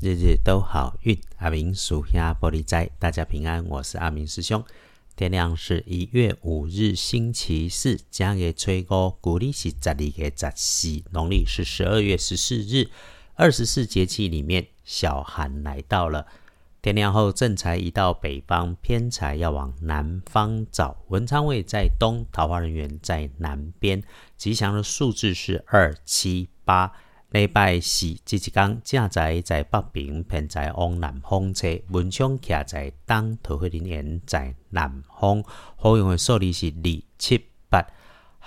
日日都好运。阿明属下玻璃斋，大家平安，我是阿明师兄。天亮是一月五日，星期四，将月吹高，古历是十二月十四，农历是十二月十四日。二十四节气里面，小寒来到了。天亮后，正财移到北方，偏财要往南方找。文昌位在东，桃花人员在南边。吉祥的数字是二七八。礼拜四即一天，正在在北平，偏在往南方车，文昌徛在东，桃花人员在南方。好用的数字是二七八。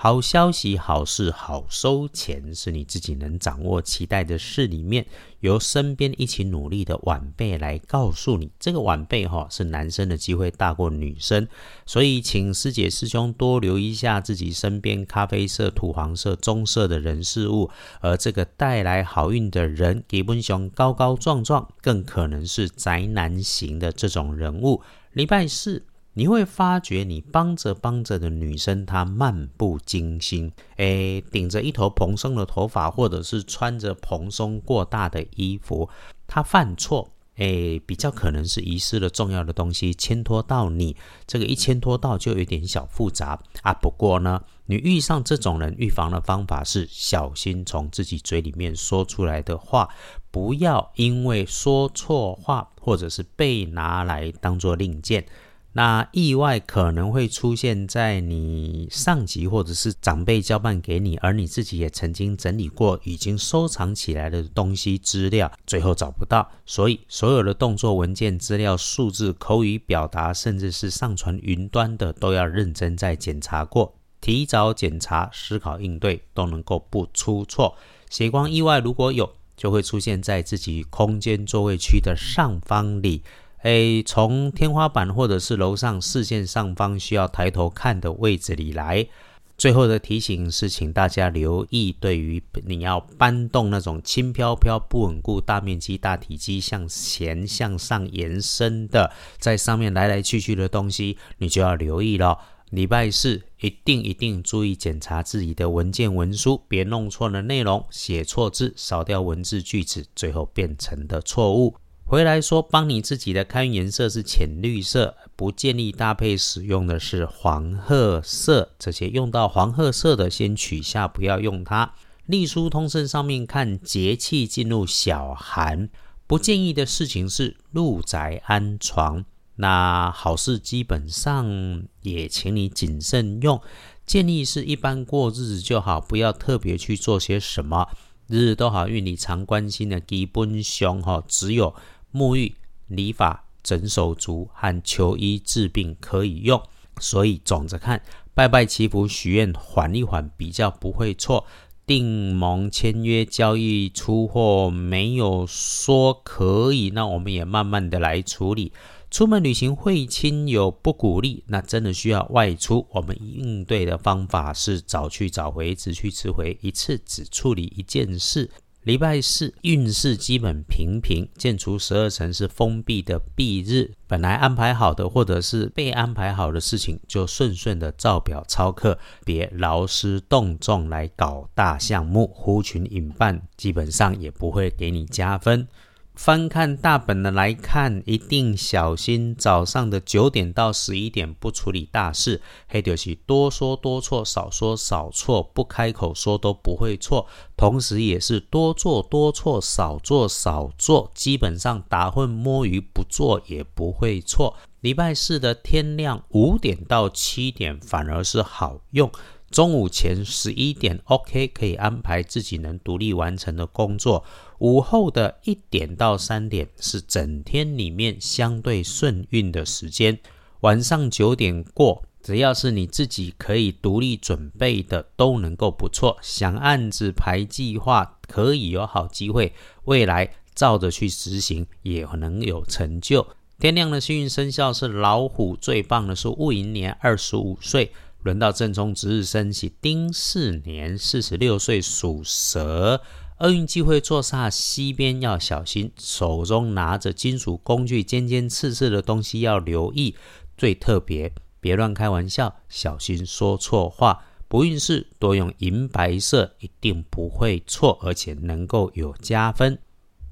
好消息、好事、好收钱，是你自己能掌握、期待的事里面，由身边一起努力的晚辈来告诉你，这个晚辈哈是男生的机会大过女生，所以请师姐师兄多留意一下自己身边咖啡色、土黄色、棕色的人事物，而这个带来好运的人，基本上高高壮壮，更可能是宅男型的这种人物。礼拜四。你会发觉，你帮着帮着的女生，她漫不经心，诶，顶着一头蓬松的头发，或者是穿着蓬松过大的衣服，她犯错，诶，比较可能是遗失了重要的东西，牵拖到你，这个一牵拖到就有点小复杂啊。不过呢，你遇上这种人，预防的方法是小心从自己嘴里面说出来的话，不要因为说错话，或者是被拿来当做令箭。那意外可能会出现在你上级或者是长辈交办给你，而你自己也曾经整理过、已经收藏起来的东西资料，最后找不到。所以，所有的动作、文件、资料、数字、口语表达，甚至是上传云端的，都要认真再检查过，提早检查、思考应对，都能够不出错。血光意外如果有，就会出现在自己空间座位区的上方里。诶，从天花板或者是楼上视线上方需要抬头看的位置里来。最后的提醒是，请大家留意，对于你要搬动那种轻飘飘、不稳固、大面积、大体积向前向上延伸的，在上面来来去去的东西，你就要留意了。礼拜四一定一定注意检查自己的文件文书，别弄错了内容，写错字，少掉文字句子，最后变成的错误。回来说，帮你自己的开运颜色是浅绿色，不建议搭配使用的是黄褐色。这些用到黄褐色的，先取下，不要用它。隶书通胜上面看节气进入小寒，不建议的事情是入宅安床。那好事基本上也请你谨慎用，建议是一般过日子就好，不要特别去做些什么。日日都好运，你常关心的基本上哈，只有。沐浴、理发、整手足和求医治病可以用，所以总着看，拜拜祈福许愿，缓一缓比较不会错。订盟签约交易出货没有说可以，那我们也慢慢的来处理。出门旅行会亲友不鼓励，那真的需要外出，我们应对的方法是早去早回，只去迟回，一次只处理一件事。礼拜四运势基本平平，建除十二层是封闭的闭日，本来安排好的或者是被安排好的事情，就顺顺的照表操课，别劳师动众来搞大项目，呼群引伴，基本上也不会给你加分。翻看大本的来看，一定小心早上的九点到十一点不处理大事，黑就是多说多错，少说少错，不开口说都不会错。同时也是多做多错，少做少做，基本上打混摸鱼不做也不会错。礼拜四的天亮五点到七点反而是好用。中午前十一点，OK，可以安排自己能独立完成的工作。午后的一点到三点是整天里面相对顺运的时间。晚上九点过，只要是你自己可以独立准备的，都能够不错。想案子排计划，可以有好机会。未来照着去执行，也能有成就。天亮的幸运生肖是老虎，最棒的是戊寅年二十五岁。轮到正冲值日生起丁巳年四十六岁属蛇，厄运机会坐煞西边要小心，手中拿着金属工具尖尖刺刺的东西要留意，最特别别乱开玩笑，小心说错话。不运势多用银白色，一定不会错，而且能够有加分。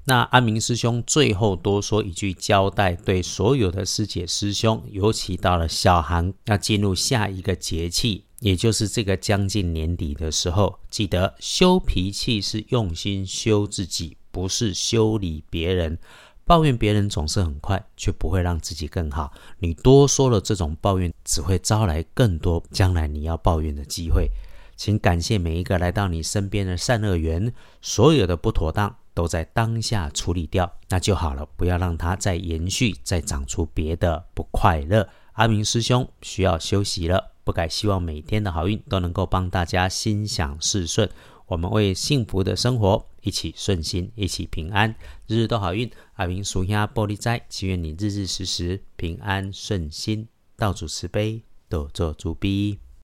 那阿明师兄最后多说一句交代，对所有的师姐师兄，尤其到了小寒要进入下一个节气，也就是这个将近年底的时候，记得修脾气是用心修自己，不是修理别人。抱怨别人总是很快，却不会让自己更好。你多说了这种抱怨，只会招来更多将来你要抱怨的机会。请感谢每一个来到你身边的善恶缘，所有的不妥当都在当下处理掉，那就好了。不要让它再延续，再长出别的不快乐。阿明师兄需要休息了，不改希望每天的好运都能够帮大家心想事顺。我们为幸福的生活一起顺心，一起平安，日日都好运。阿明属下玻璃斋，祈愿你日日时时平安顺心，道主慈悲，多做主逼。